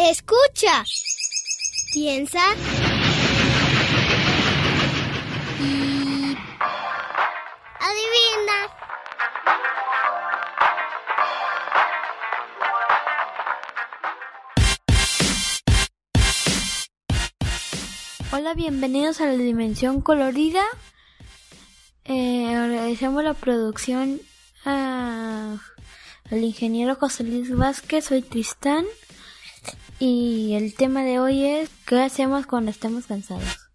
Escucha. Piensa. Y... Adivina. Hola, bienvenidos a la Dimensión Colorida. Eh, agradecemos la producción al ingeniero José Luis Vázquez. Soy Tristán. Y el tema de hoy es ¿qué hacemos cuando estamos cansados?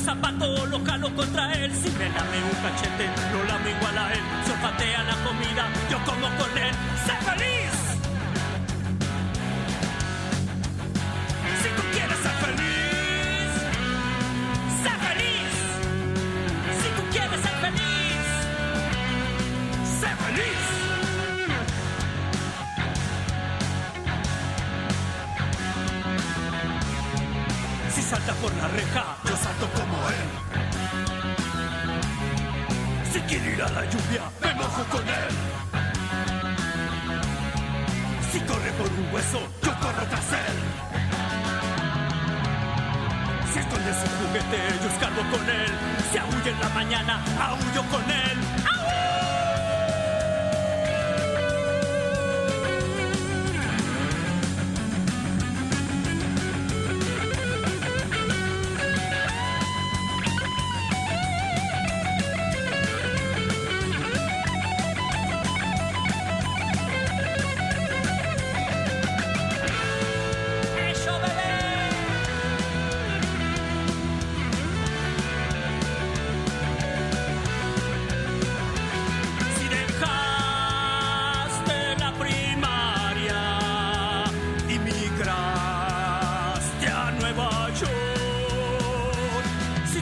zapato lo calo contra él, si me dame un caché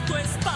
tu estás.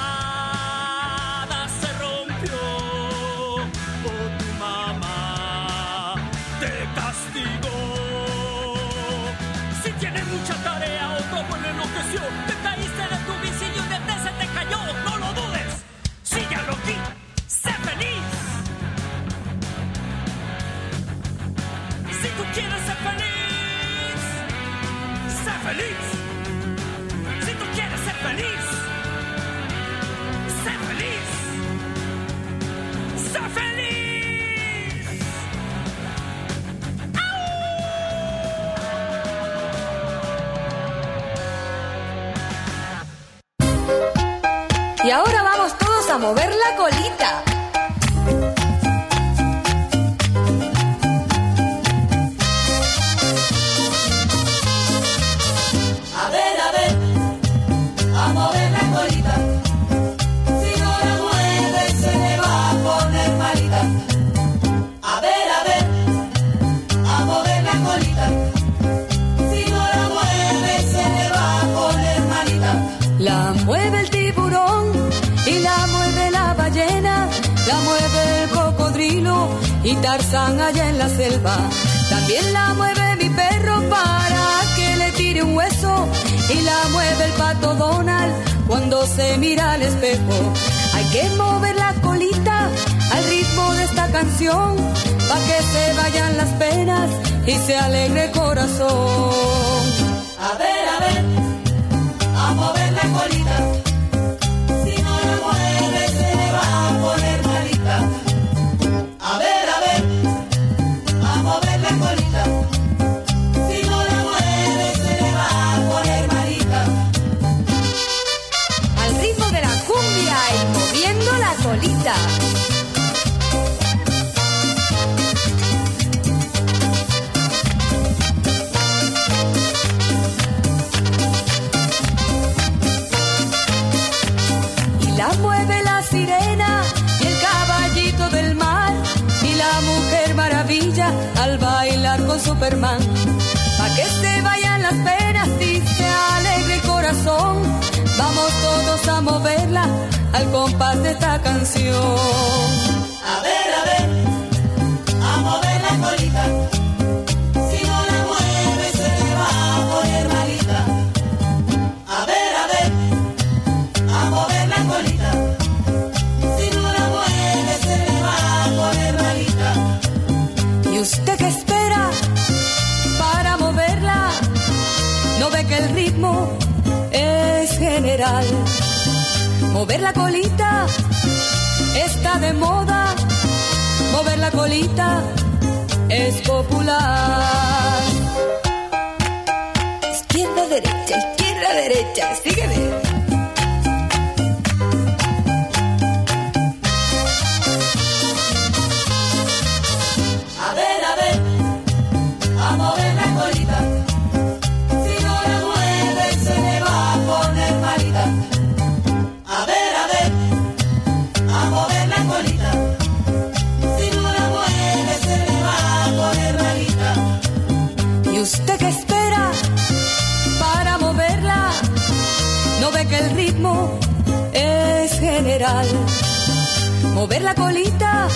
mover la colita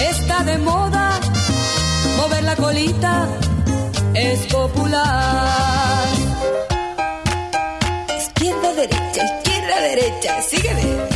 está de moda, mover la colita es popular. Izquierda, derecha, izquierda, derecha, sígueme.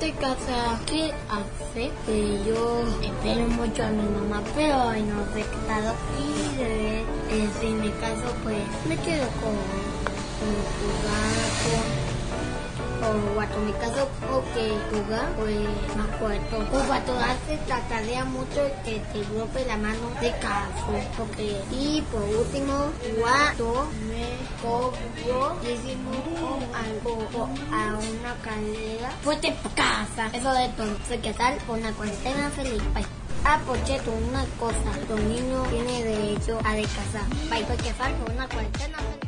este casaje hace que yo espero mucho a mi mamá, pero hoy no se casado y de, eh, si me caso pues me quedo con, con tu o guato. Caso o que jugar, pues más corto. O guato hace la mucho que te rompe la mano de caso. Porque, y por último, guato me cobró hicimos algo a una cadera. Fuerte por casa. Eso es todo. Soy que tal una cuarentena feliz. Bye. Ah, por cierto, una cosa, los niños tienen derecho a descansar. Bye, porque falta una cuarentena feliz.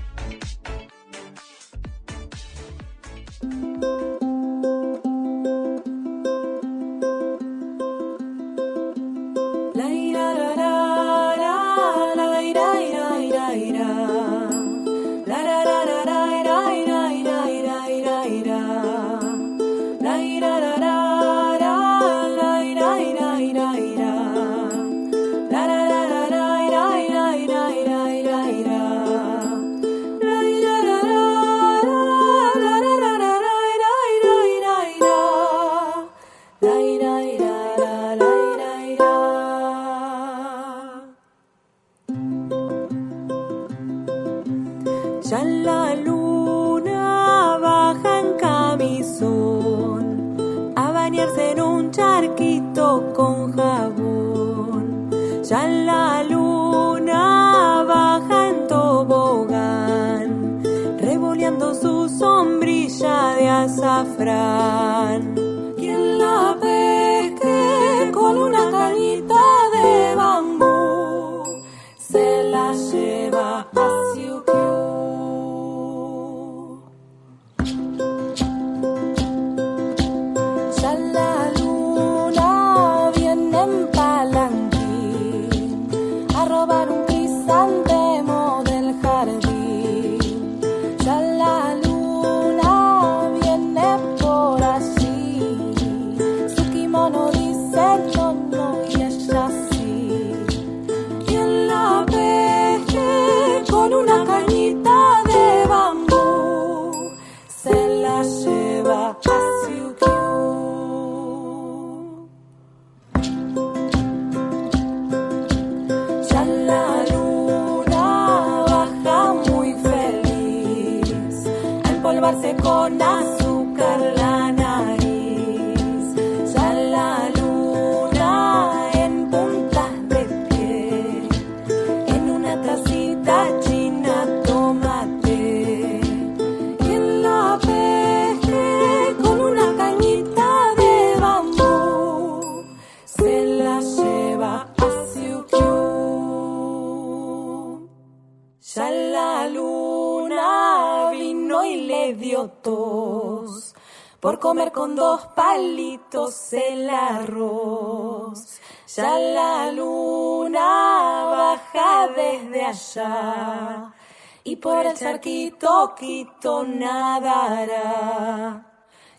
Comer con dos palitos el arroz. Ya la luna baja desde allá y por el charquito quito nadará.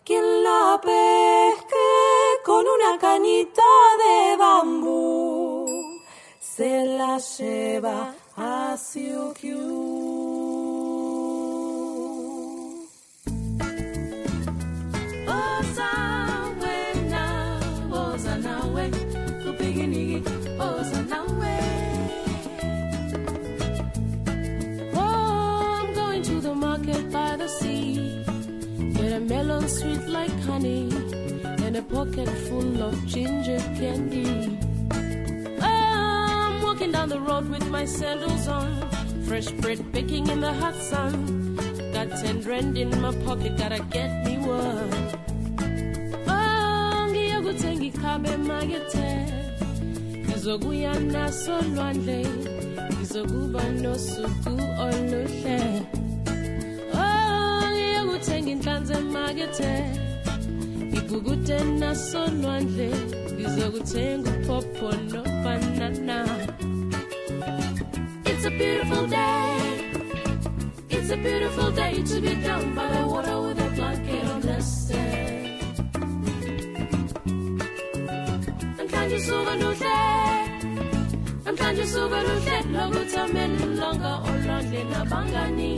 Quien la pesque con una cañita de bambú se la lleva a Siukiu. Sweet like honey and a pocket full of ginger candy. I'm walking down the road with my sandals on. Fresh bread baking in the hot sun. Got ten rand in my pocket, gotta get me one. Makethe. Ngizokuya naso lwandle. Ngizokuba nosuku oluhle. Oh, ngiyokuthenga inhlanzi emakethe. Ngigugute naso lwandle. Ngizokuthenga nobanana. It's a beautiful day. It's a beautiful day to be down by the water with a blanket on the sand. Usuku. Namhlanje olwandle nabangani.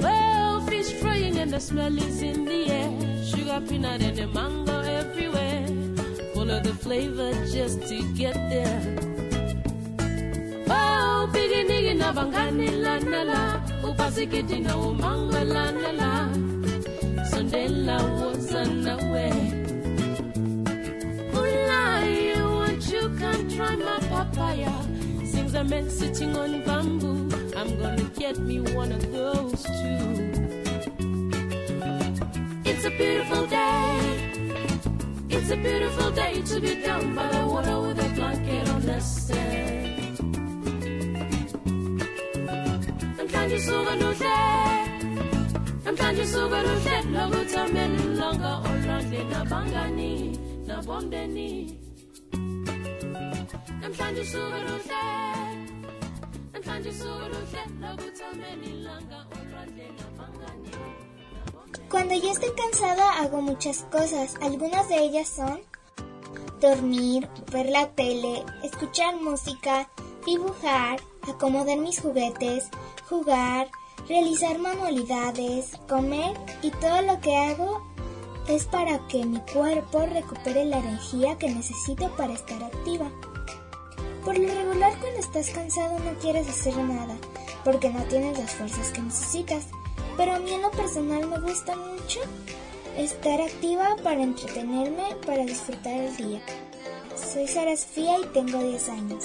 Well, fish frying and the smell is in the air. Sugar, peanut, and the mango everywhere. Full of the flavor just to get there. Oh, won't you try my papaya? Sitting on bamboo. I'm gonna get me one of those too. It's a beautiful day. It's a beautiful day to be down by the water with a blanket on the sand. Cuando yo estoy cansada hago muchas cosas. Algunas de ellas son dormir, ver la tele, escuchar música, dibujar, acomodar mis juguetes, jugar, realizar manualidades, comer y todo lo que hago es para que mi cuerpo recupere la energía que necesito para estar activa. Por lo regular cuando estás cansado no quieres hacer nada porque no tienes las fuerzas que necesitas. Pero a mí en lo personal me gusta mucho estar activa para entretenerme, para disfrutar el día. Soy Sara Sofía y tengo 10 años.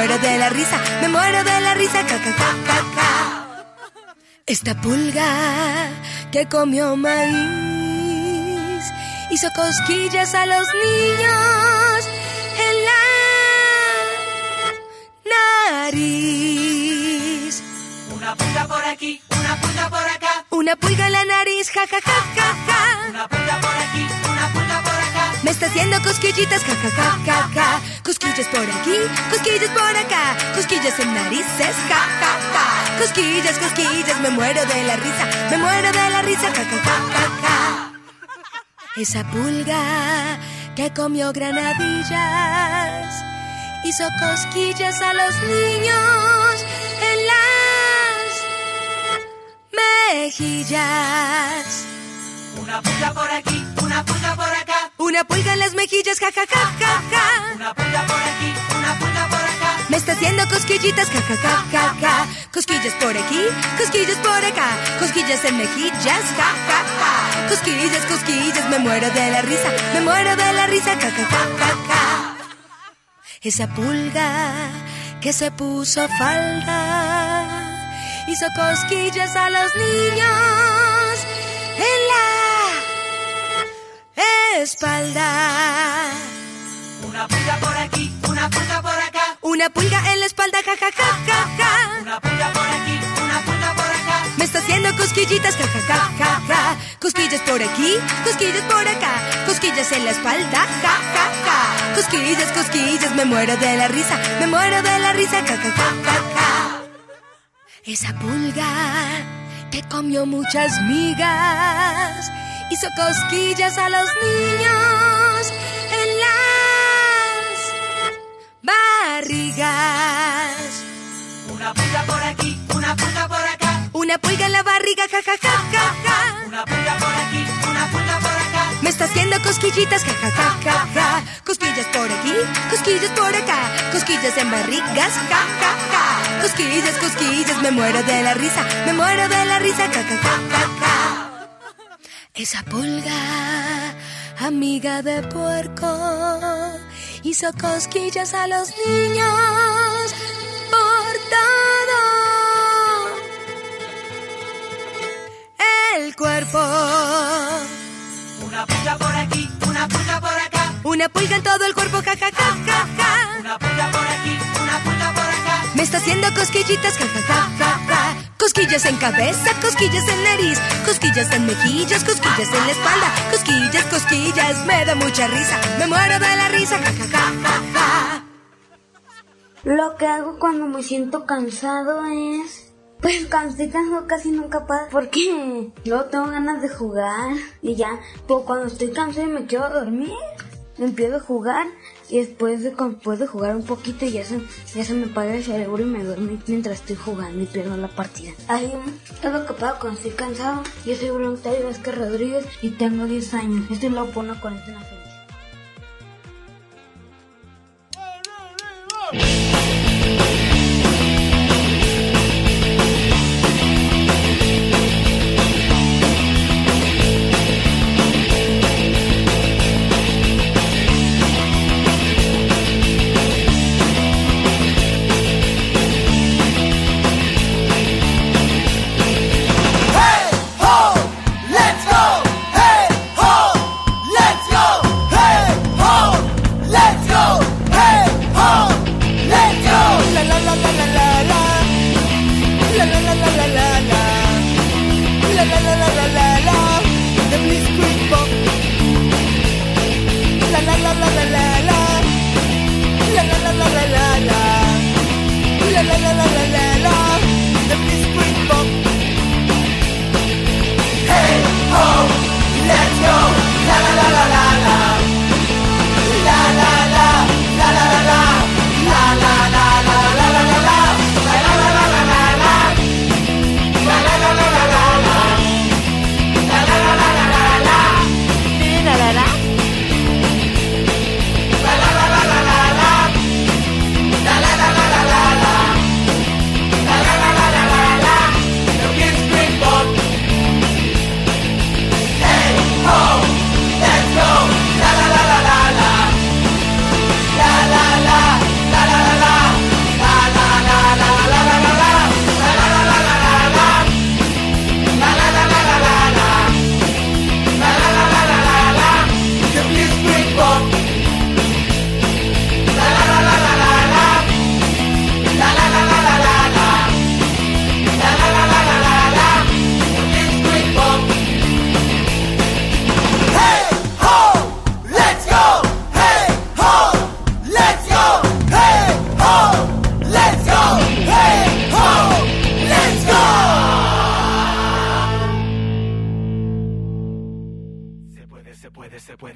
Muero de la risa, me muero de la risa, ja, ja, ja. Esta pulga que comió maíz hizo cosquillas a los niños en la nariz. Una pulga por aquí, una pulga por acá, Una pulga en la nariz, ja, ja, ja, ja, ja. una pulga por aquí, una pulga por acá. Me está haciendo cosquillitas, ja, ja, ja, ja, ja. Cosquillas por aquí, cosquillas por acá. Cosquillas en narices, ja, ja, ja. Cosquillas, cosquillas, me muero de la risa, me muero de la risa, ja, ja, ja, ja, ja. Esa pulga que comió granadillas hizo cosquillas a los niños mejillas. Una pulga por aquí, una pulga por acá, Una pulga en las mejillas, ja, ja, ja, ja, ja. una pulga por aquí, una pulga por acá. Me está haciendo cosquillitas, ja, ja, ja, ja, ja. Cosquillas por aquí, cosquillas por acá. Cosquillas en mejillas, ja, ja, ja. Cosquillas, cosquillas, me muero de la risa, me muero de la risa, ja, ja, ja, ja, ja. Esa pulga que se puso falda hizo cosquillas a los niños en la espalda. Una pulga por aquí, una pulga por acá, Una pulga en la espalda, ja, ja, ja, ja, ja. Una pulga por aquí, una pulga por acá. Me está haciendo cosquillitas, ja, ja, ja, ja, ja. Cosquillas por aquí, cosquillas por acá. Cosquillas en la espalda, ja, ja, ja. Cosquillas, cosquillas, me muero de la risa, me muero de la risa, ja, ja, ja, ja, ja. Esa pulga que comió muchas migas hizo cosquillas a los niños en las barrigas. Una pulga por aquí, una pulga por acá. Una pulga en la barriga, ja, ja, ja, ja, ja. Una pulga por aquí, una pulga por acá. Me está haciendo cosquillitas, ja, ja, ja, ja, ja. Cosquillas por aquí, cosquillas por acá. Cosquillas en barrigas, ja, ja, ja. Cosquillas, cosquillas, me muero de la risa, me muero de la risa, ja, ja, ja. Esa pulga, amiga de puerco, hizo cosquillas a los niños por todo el cuerpo. Una pulga por aquí, una pulga por acá. Una pulga en todo el cuerpo, ja, ja, ja, ja, ja. Una pulga por aquí, una pulga por acá. Me está haciendo cosquillitas, ja, ja, ja, ja, ja. Cosquillas en cabeza, cosquillas en nariz, cosquillas en mejillas, cosquillas en la espalda, cosquillas, cosquillas, me da mucha risa, me muero de la risa, ja, ja, ja, ja, ja. Lo que hago cuando me siento cansado es... Pues cuando estoy cansado casi nunca pasa porque luego tengo ganas de jugar y ya, pues cuando estoy cansado y me quiero dormir, empiezo a jugar y después de, después de jugar un poquito ya se, ya se me apaga el cerebro y me duermo mientras estoy jugando y pierdo la partida. Ahí es lo cuando estoy cansado. Yo soy Voluntario Vázquez Rodríguez y tengo 10 años. Esto lo pongo con esta feliz.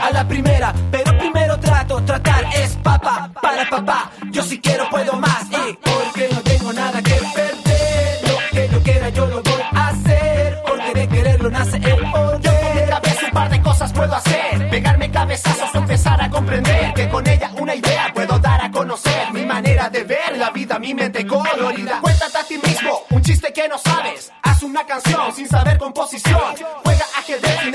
A la primera. Pero primero trato, tratar es papá para papá. Yo si quiero puedo más. Y porque tengo nada que perder. Lo que yo quiera yo lo voy a hacer, porque de quererlo nace el poder. Yo con mi cabeza un par de cosas puedo hacer, pegarme cabezazos empezar a comprender que con ella una idea puedo dar a conocer mi manera de ver la vida, mi mente colorida. Cuéntate a ti mismo un chiste que no sabes, haz una canción sin saber composición, juega ajedrez sin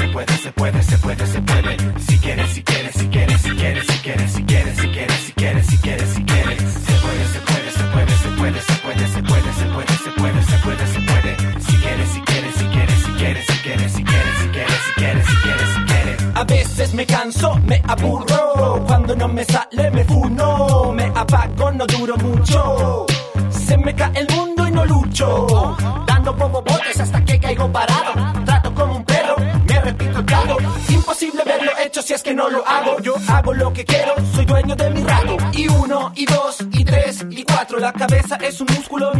La cabeza es un músculo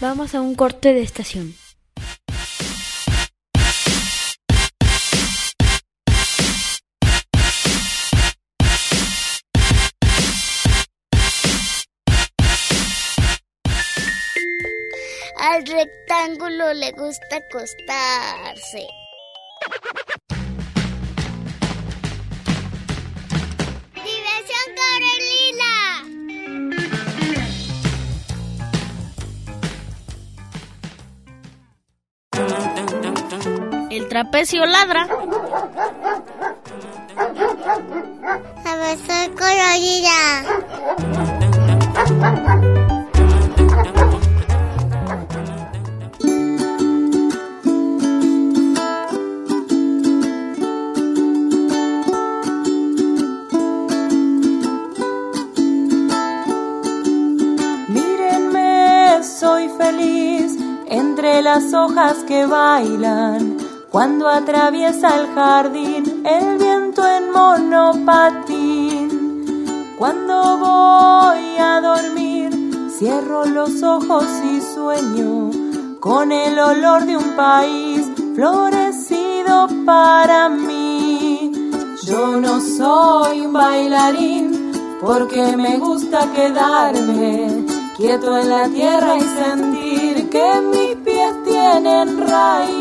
Vamos a un corte de estación. Al rectángulo le gusta acostarse. El trapecio ladra. Diversión Corelila. Mírenme, soy feliz entre las hojas que bailan. Cuando atraviesa el jardín el viento en monopatín. Cuando voy a dormir, cierro los ojos y sueño con el olor de un país florecido para mí. Yo no soy un bailarín porque me gusta quedarme quieto en la tierra y sentir que mis pies tienen raíz.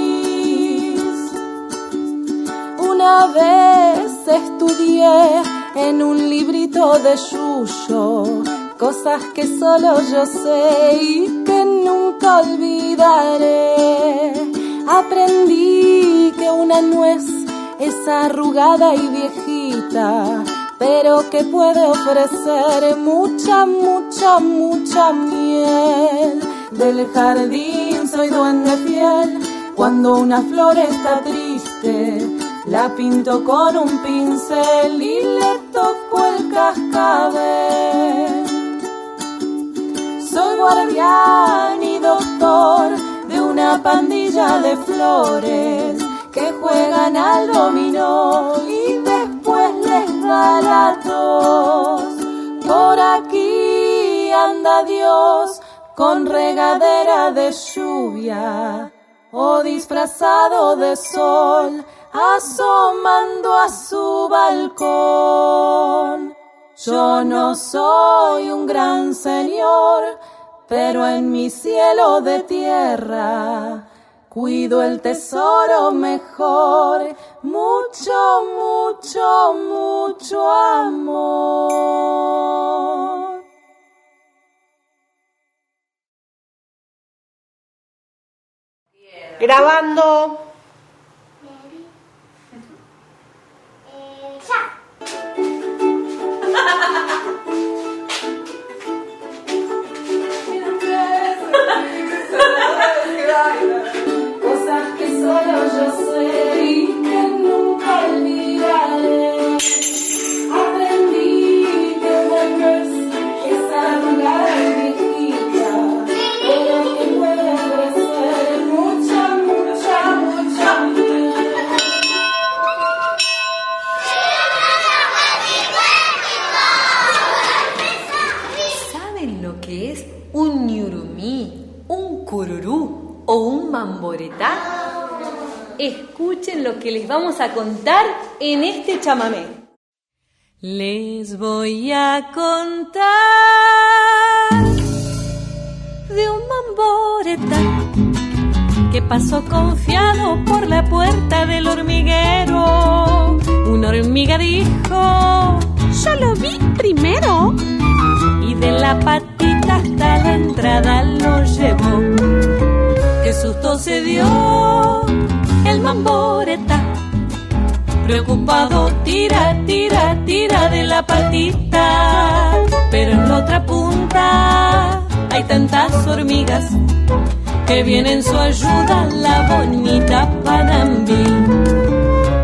Una vez estudié en un librito de Yuyo cosas que solo yo sé y que nunca olvidaré. Aprendí que una nuez es arrugada y viejita, pero que puede ofrecer mucha, mucha, mucha miel. Del jardín soy duende fiel, cuando una flor está triste, la pinto con un pincel y le toco el cascabel. Soy guardián y doctor de una pandilla de flores que juegan al dominó y después les da la tos. manda Dios con regadera de lluvia o disfrazado de sol asomando a su balcón. Yo no soy un gran señor, pero en mi cielo de tierra cuido el tesoro mejor, mucho, mucho, mucho amor. Grabando. Cosas que solo yo sé Escuchen lo que les vamos a contar en este chamamé. Les voy a contar de un mamboretá que pasó confiado por la puerta del hormiguero. Una hormiga dijo, yo lo vi primero. Y de la patita hasta la entrada lo llevó. Qué susto se dio el mamboreta. Preocupado tira, tira, tira de la patita. Pero en la otra punta hay tantas hormigas que viene en su ayuda la bonita Panambí.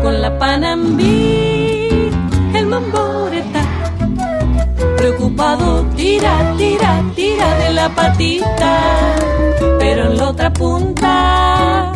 Con la Panambí, el mamboreta, preocupado, tira, tira, tira de la patita. Pero en la otra punta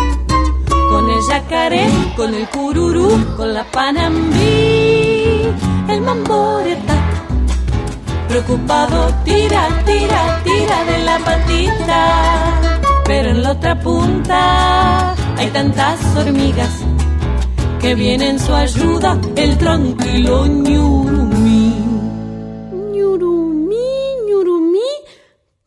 Con el yacaré, con el cururú, con la panambí, el mamboreta. Preocupado tira, tira, tira de la patita, pero en la otra punta hay tantas hormigas que viene en su ayuda el tranquilo ñurumí. Ñurumí, ñurumí.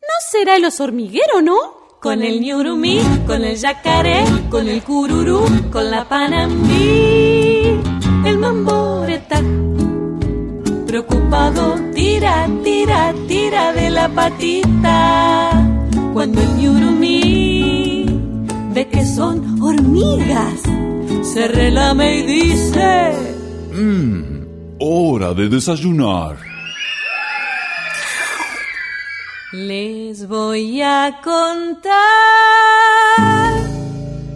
¿No será el oso hormiguero, no? Con el ñurumí, con el yacaré, con el cururú, con la panambí, el mamboreta. Preocupado tira, tira, tira de la patita. Cuando el ñurumí ve que son hormigas, se relame y dice... Mmm, hora de desayunar. Les voy a contar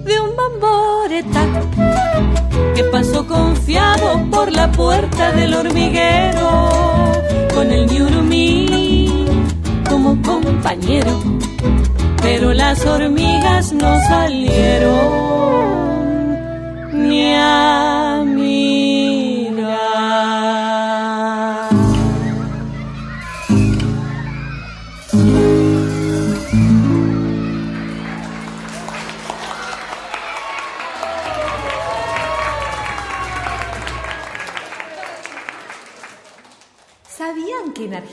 de un bamboreta que pasó confiado por la puerta del hormiguero con el ñurumí como compañero, pero las hormigas no salieron ni a mirar.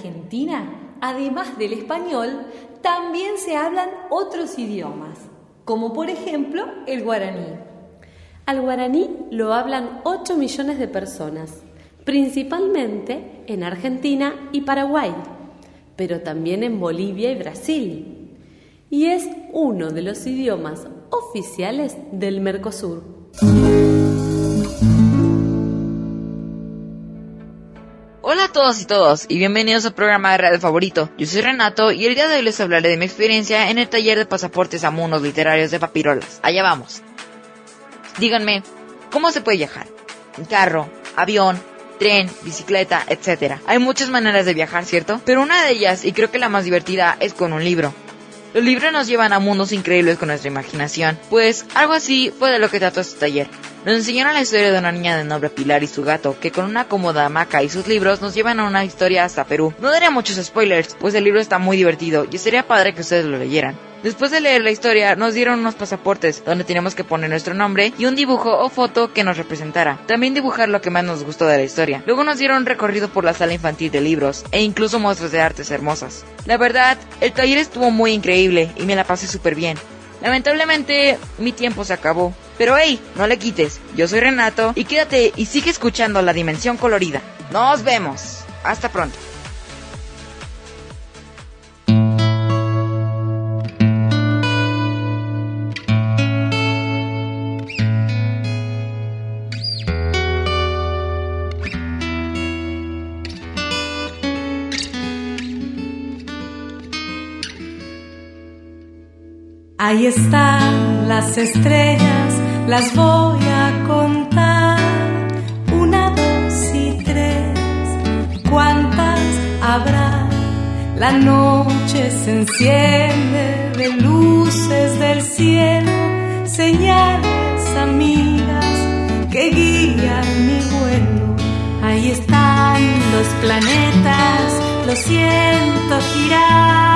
Argentina, además del español, también se hablan otros idiomas? Como por ejemplo el guaraní. Al guaraní lo hablan 8 millones de personas, principalmente en Argentina y Paraguay, pero también en Bolivia y Brasil. Y es uno de los idiomas oficiales del Mercosur. Todos y todos, y bienvenidos al programa de radio favorito. Yo soy Renato y el día de hoy les hablaré de mi experiencia en el taller de pasaportes a mundos literarios de papirolas. Allá vamos. Díganme, ¿cómo se puede viajar? En carro, avión, tren, bicicleta, etc. Hay muchas maneras de viajar, ¿cierto? Pero una de ellas, y creo que la más divertida, es con un libro. Los libros nos llevan a mundos increíbles con nuestra imaginación, pues algo así fue de lo que trató este taller. Nos enseñaron la historia de una niña de nombre Pilar y su gato, que con una cómoda hamaca y sus libros nos llevan a una historia hasta Perú. No daría muchos spoilers, pues el libro está muy divertido y sería padre que ustedes lo leyeran. Después de leer la historia, nos dieron unos pasaportes donde teníamos que poner nuestro nombre y un dibujo o foto que nos representara. También dibujar lo que más nos gustó de la historia. Luego nos dieron un recorrido por la sala infantil de libros e incluso muestras de artes hermosas. La verdad, el taller estuvo muy increíble y me la pasé súper bien. Lamentablemente, mi tiempo se acabó. Pero hey, no le quites. Yo soy Renato y quédate y sigue escuchando La Dimensión Colorida. Nos vemos. Hasta pronto. Ahí están las estrellas, las voy a contar. Una, dos y tres. ¿Cuántas habrá? La noche se enciende de luces del cielo, señales amigas que guían mi vuelo. Ahí están los planetas, lo siento girar,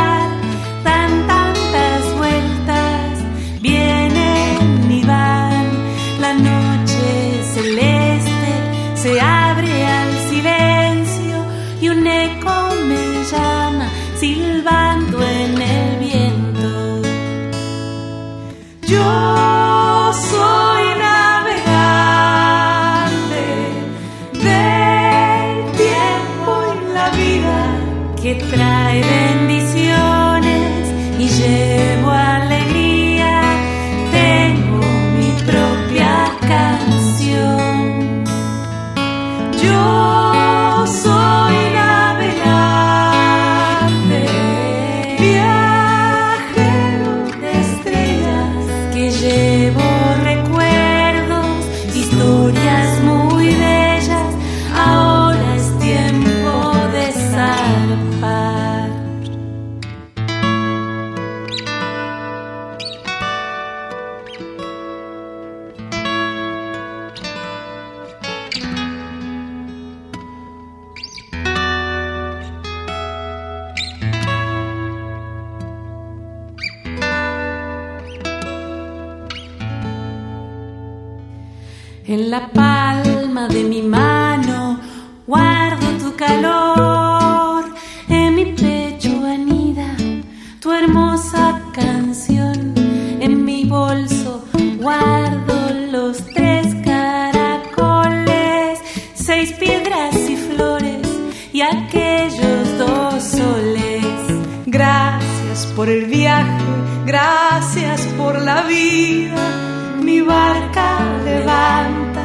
por el viaje, gracias por la vida. Mi barca levanta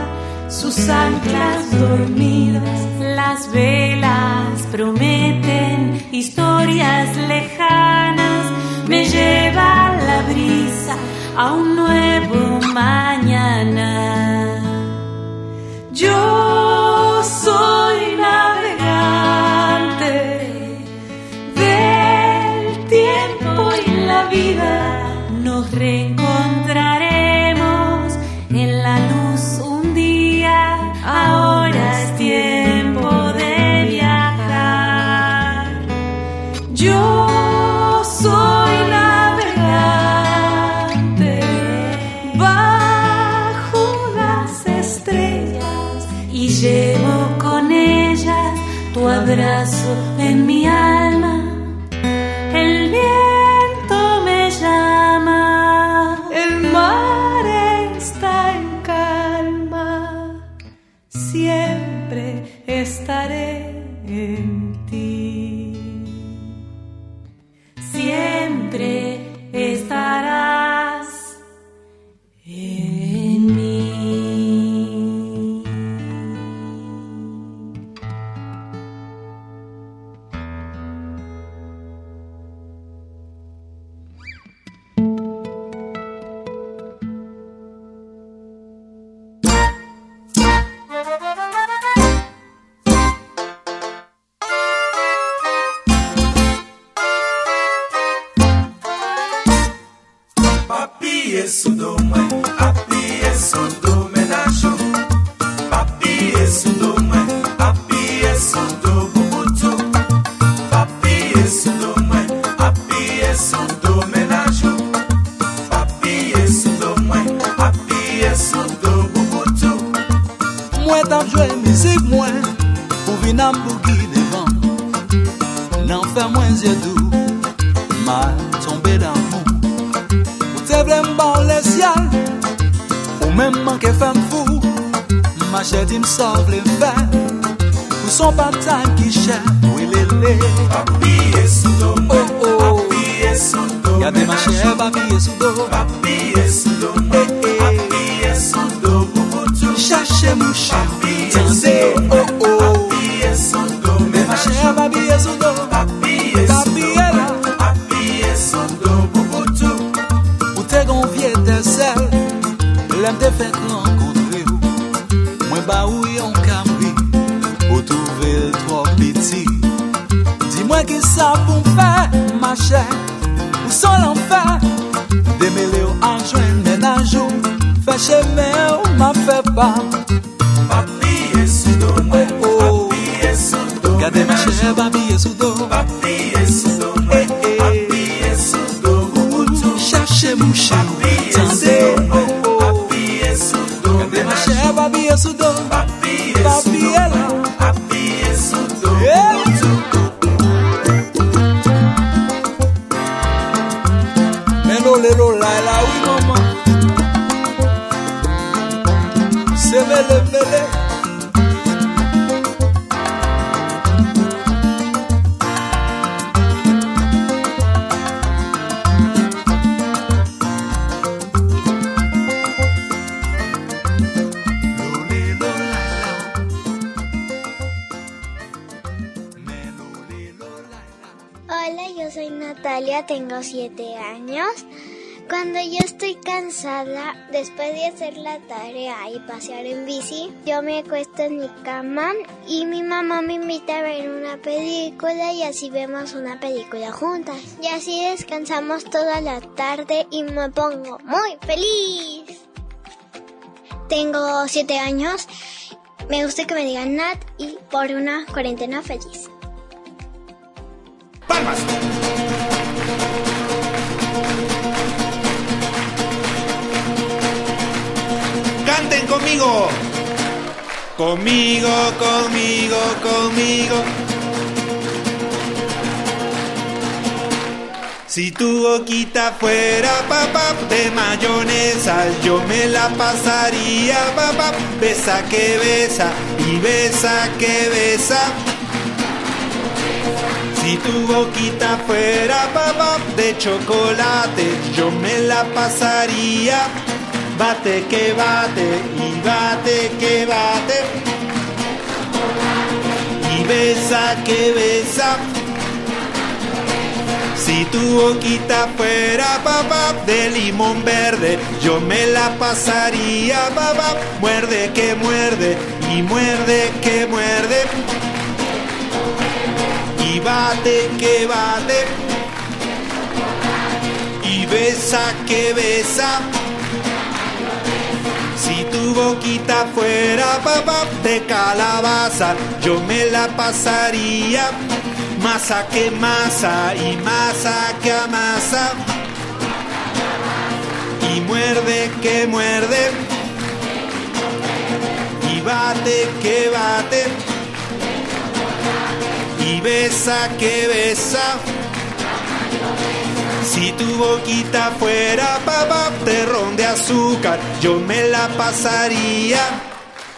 sus anclas dormidas. Las velas prometen historias lejanas. Me lleva la brisa a un nuevo mañana. Yo soy abrazo Cuando yo estoy cansada, después de hacer la tarea y pasear en bici, yo me acuesto en mi cama y mi mamá me invita a ver una película y así vemos una película juntas. Y así descansamos toda la tarde y me pongo muy feliz. Tengo 7 años, me gusta que me digan Nat y por una cuarentena feliz. Palmas. Canten conmigo. Conmigo, conmigo, conmigo. Si tu boquita fuera papá de mayonesa, yo me la pasaría papá. Besa que besa y besa que besa. Si tu boquita fuera papá de chocolate, yo me la pasaría. Bate que bate y bate que bate. Y besa que besa. Si tu boquita fuera papá de limón verde, yo me la pasaría papá. Muerde que muerde y muerde que muerde y bate que bate y besa que besa. Si tu boquita fuera papá de calabaza, yo me la pasaría. Masa que masa y masa que amasa. Y muerde que muerde. Y bate que bate. Y besa que besa. Si tu boquita fuera papá terrón de azúcar, yo me la pasaría.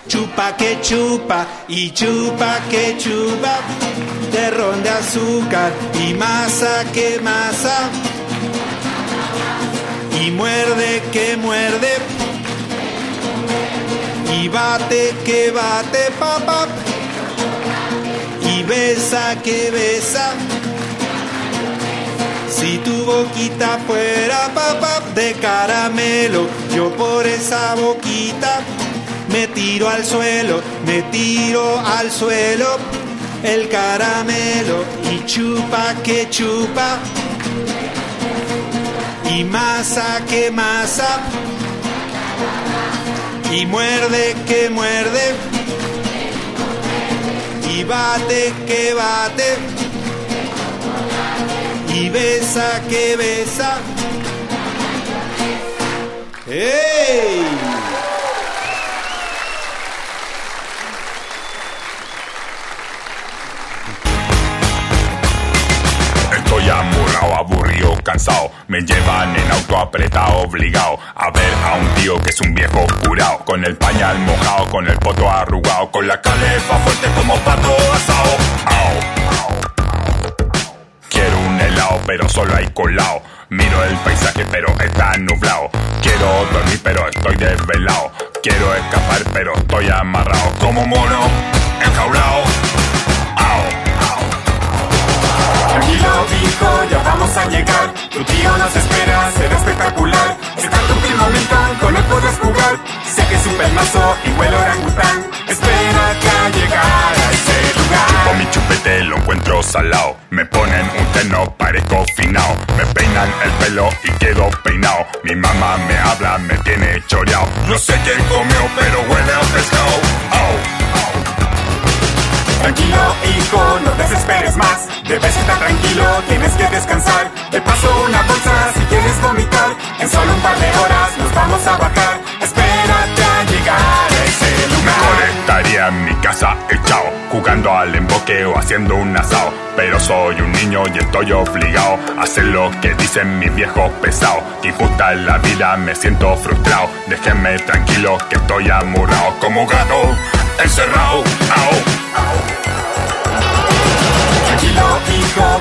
Chupa que chupa y chupa que chupa, terrón de azúcar y masa que masa. Y muerde que muerde y bate que bate papá y besa que besa. Si tu boquita fuera papá de caramelo, yo por esa boquita me tiro al suelo, me tiro al suelo el caramelo y chupa que chupa. Y masa que masa. Y muerde que muerde. Y bate que bate y besa que besa. ¡Ey! Estoy amurrado, aburrido, cansado. Me llevan en auto apretado, obligado a ver a un tío que es un viejo curado. Con el pañal mojado, con el poto arrugado, con la calefa fuerte como pato asado. Au. Helado, pero solo hay colado. Miro el paisaje, pero está nublado. Quiero dormir, pero estoy desvelado. Quiero escapar, pero estoy amarrado. Como mono, enjaulado. Au. Tranquilo, hijo, ya vamos a llegar. Tu tío nos espera, será espectacular. Está último momento, con él podrás jugar. Sé que es un pelmazo y huele orangután. Espérate a llegar a ese lugar. Con mi chupete lo encuentro salado. Me ponen un terno, parezco finao. Me peinan el pelo y quedo peinado. Mi mamá me habla, me tiene choreado. No sé qué comió, pero huele a pescado. Au. Tranquilo, hijo, no desesperes más. Debes estar tranquilo, tienes que descansar. Te paso una bolsa si quieres vomitar. En solo un par de horas nos vamos a bajar. Espérate a llegar ese lugar. Mejor estaría en mi casa echado, jugando al emboque o haciendo un asado. Pero soy un niño y estoy obligado a hacer lo que dicen mis viejos pesados. Injusta en la vida, me siento frustrado. Déjenme tranquilo que estoy amurrado como gato, encerrado. Au. Tranquilo,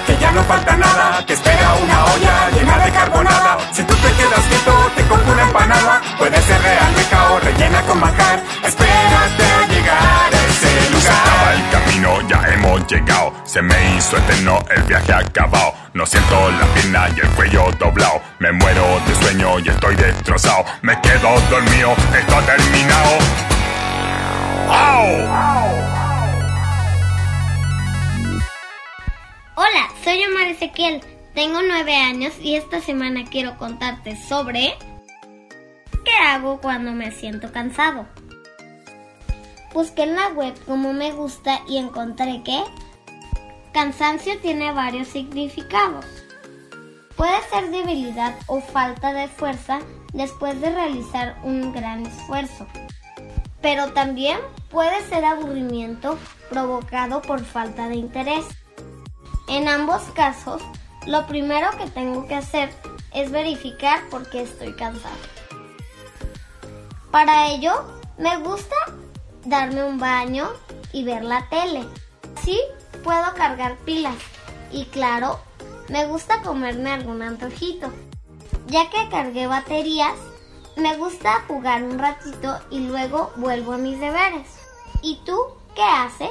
que ya no falta nada. Que espera una olla llena de carbonada. Si tú te quedas quieto, te compro una empanada. Puede ser real, meca o rellena con manjar. Espérate a llegar a ese Se lugar. el camino, ya hemos llegado. Se me hizo eterno el viaje acabado. No siento la pierna y el cuello doblado. Me muero de sueño y estoy destrozado. Me quedo dormido, esto ha terminado. ¡Au! Hola, soy Omar Ezequiel, tengo nueve años y esta semana quiero contarte sobre qué hago cuando me siento cansado. Busqué en la web como me gusta y encontré que cansancio tiene varios significados. Puede ser debilidad o falta de fuerza después de realizar un gran esfuerzo. Pero también puede ser aburrimiento provocado por falta de interés. En ambos casos, lo primero que tengo que hacer es verificar por qué estoy cansado. Para ello, me gusta darme un baño y ver la tele. Así puedo cargar pilas. Y claro, me gusta comerme algún antojito. Ya que cargué baterías, me gusta jugar un ratito y luego vuelvo a mis deberes. ¿Y tú qué haces?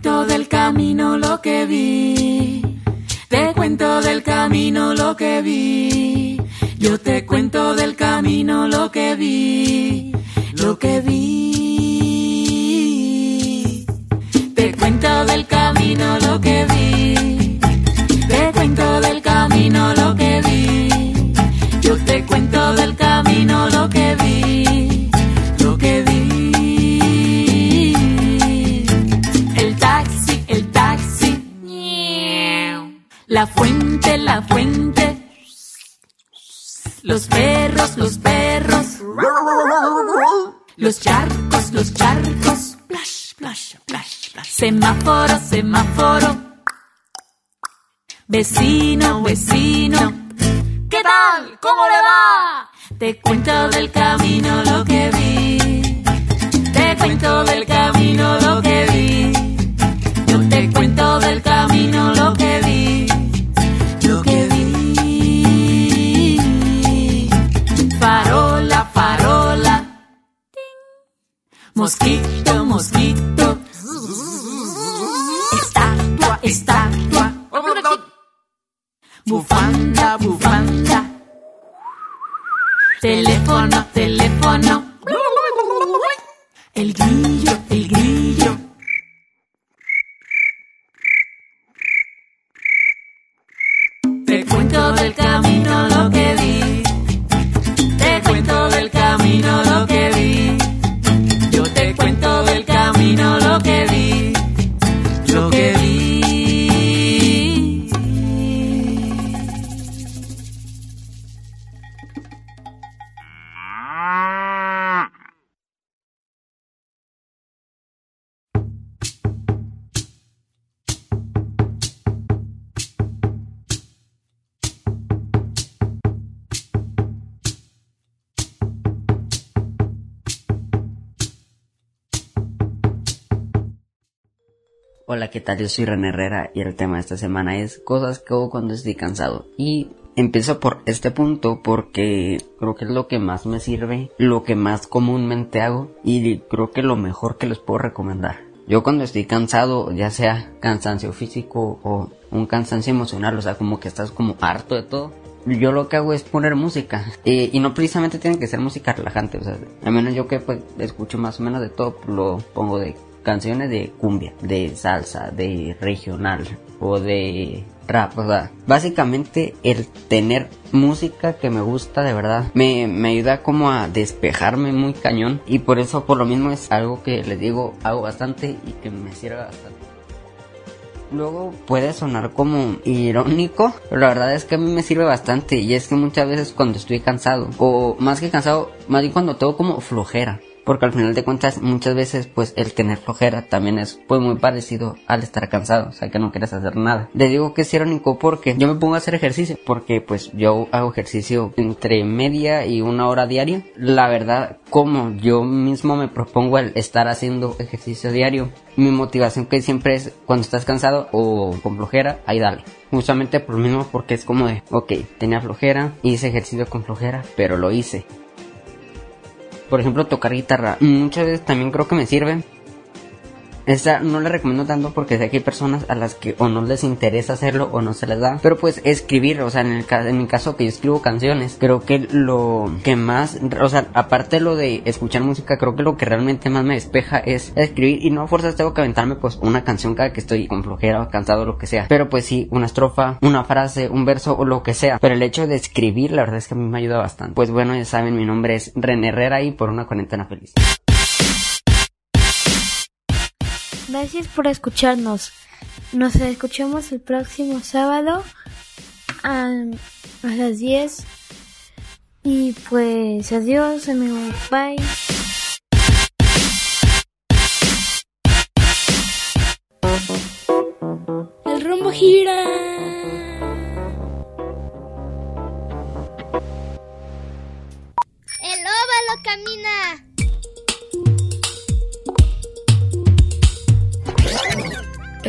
Cuento del camino lo que vi. Te cuento del camino lo que vi. Yo te cuento del camino lo que vi. Lo que vi. Te cuento del camino lo que vi. Te cuento del camino lo que vi. La fuente, la fuente. Los perros, los perros. Los charcos, los charcos. Semáforo, semáforo. Vecino, vecino. ¿Qué tal? ¿Cómo le va? Te cuento del camino lo que vi. Te cuento del camino lo que vi. Yo te cuento del camino lo que vi. Mosquito, mosquito. Estatua, estatua. Bufanda, bufanda. Teléfono, teléfono. El grillo, el grillo. Hola, ¿qué tal? Yo soy René Herrera y el tema de esta semana es cosas que hago cuando estoy cansado. Y empiezo por este punto porque creo que es lo que más me sirve, lo que más comúnmente hago y creo que lo mejor que les puedo recomendar. Yo cuando estoy cansado, ya sea cansancio físico o un cansancio emocional, o sea, como que estás como harto de todo, yo lo que hago es poner música Eh, y no precisamente tiene que ser música relajante o sea al menos yo que pues escucho más o menos de todo lo pongo de canciones de cumbia de salsa de regional o de rap o sea básicamente el tener música que me gusta de verdad me, me ayuda como a despejarme muy cañón y por eso por lo mismo es algo que les digo hago bastante y que me sirve bastante. Luego puede sonar como irónico, pero la verdad es que a mí me sirve bastante y es que muchas veces cuando estoy cansado, o más que cansado, más bien cuando tengo como flojera, porque al final de cuentas muchas veces pues el tener flojera también es pues muy parecido al estar cansado, o sea que no quieres hacer nada. Le digo que es irónico porque yo me pongo a hacer ejercicio, porque pues yo hago ejercicio entre media y una hora diaria. La verdad, como yo mismo me propongo el estar haciendo ejercicio diario, mi motivación que siempre es cuando estás cansado o con flojera, ahí dale. Justamente por lo mismo porque es como de, ok, tenía flojera, hice ejercicio con flojera, pero lo hice por ejemplo, tocar guitarra. Muchas veces también creo que me sirve. Esta no la recomiendo tanto porque sé que hay personas a las que o no les interesa hacerlo o no se les da. Pero pues escribir, o sea, en, el, ca- en mi caso que yo escribo canciones, creo que lo que más, o sea, aparte de lo de escuchar música, creo que lo que realmente más me despeja es escribir y no a fuerzas tengo que aventarme pues una canción cada que estoy con flojera o cansado o lo que sea. Pero pues sí, una estrofa, una frase, un verso o lo que sea. Pero el hecho de escribir, la verdad es que a mí me ayuda bastante. Pues bueno, ya saben, mi nombre es René Herrera y por una cuarentena feliz. Gracias por escucharnos. Nos escuchamos el próximo sábado a, las 10. Y pues adiós amigos. Bye. El rumbo gira. El óvalo camina.